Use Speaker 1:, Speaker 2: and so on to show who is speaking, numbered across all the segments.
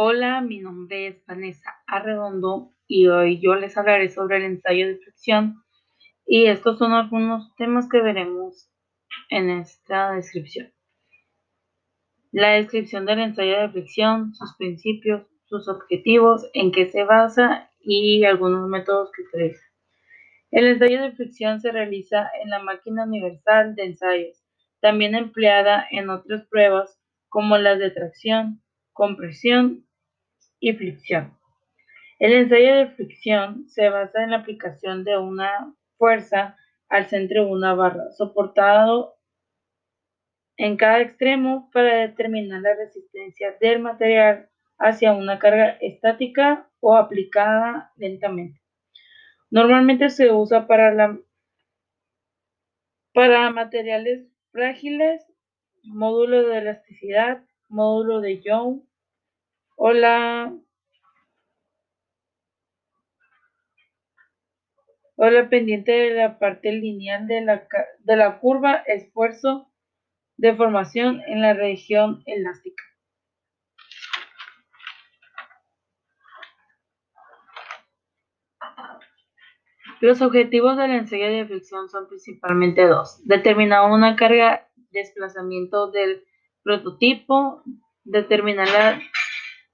Speaker 1: Hola, mi nombre es Vanessa Arredondo y hoy yo les hablaré sobre el ensayo de fricción y estos son algunos temas que veremos en esta descripción. La descripción del ensayo de fricción, sus principios, sus objetivos, en qué se basa y algunos métodos que utiliza. El ensayo de fricción se realiza en la máquina universal de ensayos, también empleada en otras pruebas como las de tracción, compresión y fricción. El ensayo de fricción se basa en la aplicación de una fuerza al centro de una barra, soportado en cada extremo para determinar la resistencia del material hacia una carga estática o aplicada lentamente. Normalmente se usa para, la, para materiales frágiles, módulo de elasticidad, módulo de Young o la, o la pendiente de la parte lineal de la, de la curva esfuerzo de formación en la región elástica. Los objetivos del ensayo de fricción son principalmente dos. Determinar una carga desplazamiento del prototipo, determinar la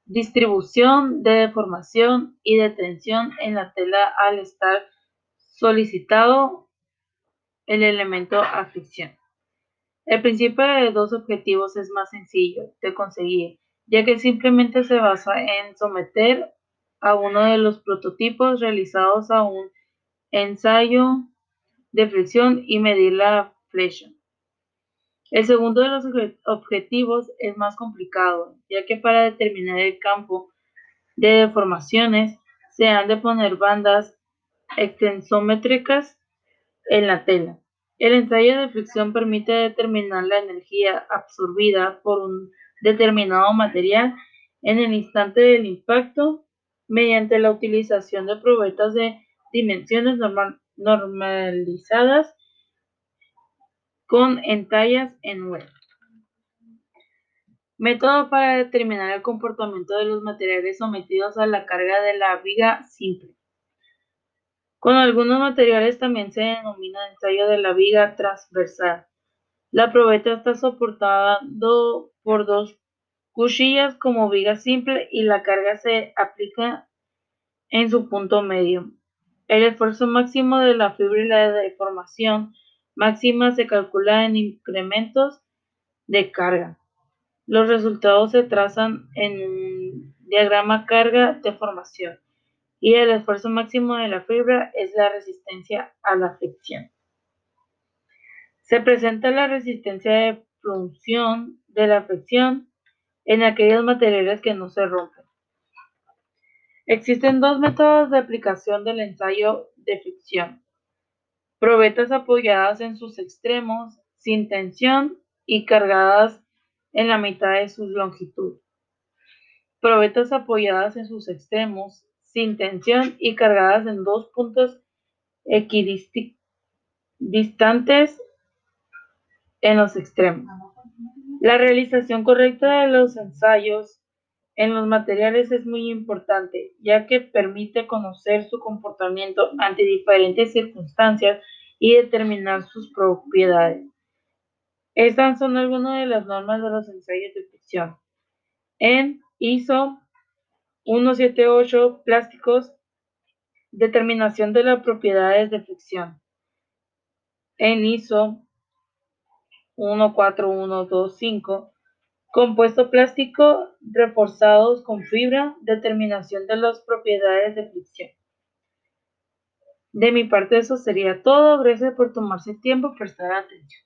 Speaker 1: distribución de deformación y de tensión en la tela al estar solicitado el elemento a fricción. El principio de dos objetivos es más sencillo de conseguir, ya que simplemente se basa en someter a uno de los prototipos realizados a un ensayo de fricción y medir la flecha. El segundo de los objetivos es más complicado, ya que para determinar el campo de deformaciones se han de poner bandas extensométricas en la tela. El ensayo de fricción permite determinar la energía absorbida por un determinado material en el instante del impacto mediante la utilización de probetas de dimensiones normalizadas con entallas en web. Método para determinar el comportamiento de los materiales sometidos a la carga de la viga simple. Con algunos materiales también se denomina ensayo de la viga transversal. La probeta está soportada por dos cuchillas como viga simple y la carga se aplica en su punto medio. El esfuerzo máximo de la fibra y la deformación máxima se calcula en incrementos de carga. Los resultados se trazan en diagrama carga-deformación y el esfuerzo máximo de la fibra es la resistencia a la fricción. Se presenta la resistencia de función de la fricción en aquellos materiales que no se rompen. Existen dos métodos de aplicación del ensayo de fricción. Probetas apoyadas en sus extremos, sin tensión y cargadas en la mitad de su longitud. Probetas apoyadas en sus extremos, sin tensión y cargadas en dos puntos equidistantes en los extremos. La realización correcta de los ensayos en los materiales es muy importante, ya que permite conocer su comportamiento ante diferentes circunstancias y determinar sus propiedades. Estas son algunas de las normas de los ensayos de fricción. En ISO 178 plásticos, determinación de las propiedades de fricción. En ISO 14125, Compuesto plástico reforzados con fibra, determinación de las propiedades de fricción. De mi parte eso sería todo. Gracias por tomarse el tiempo, prestar atención.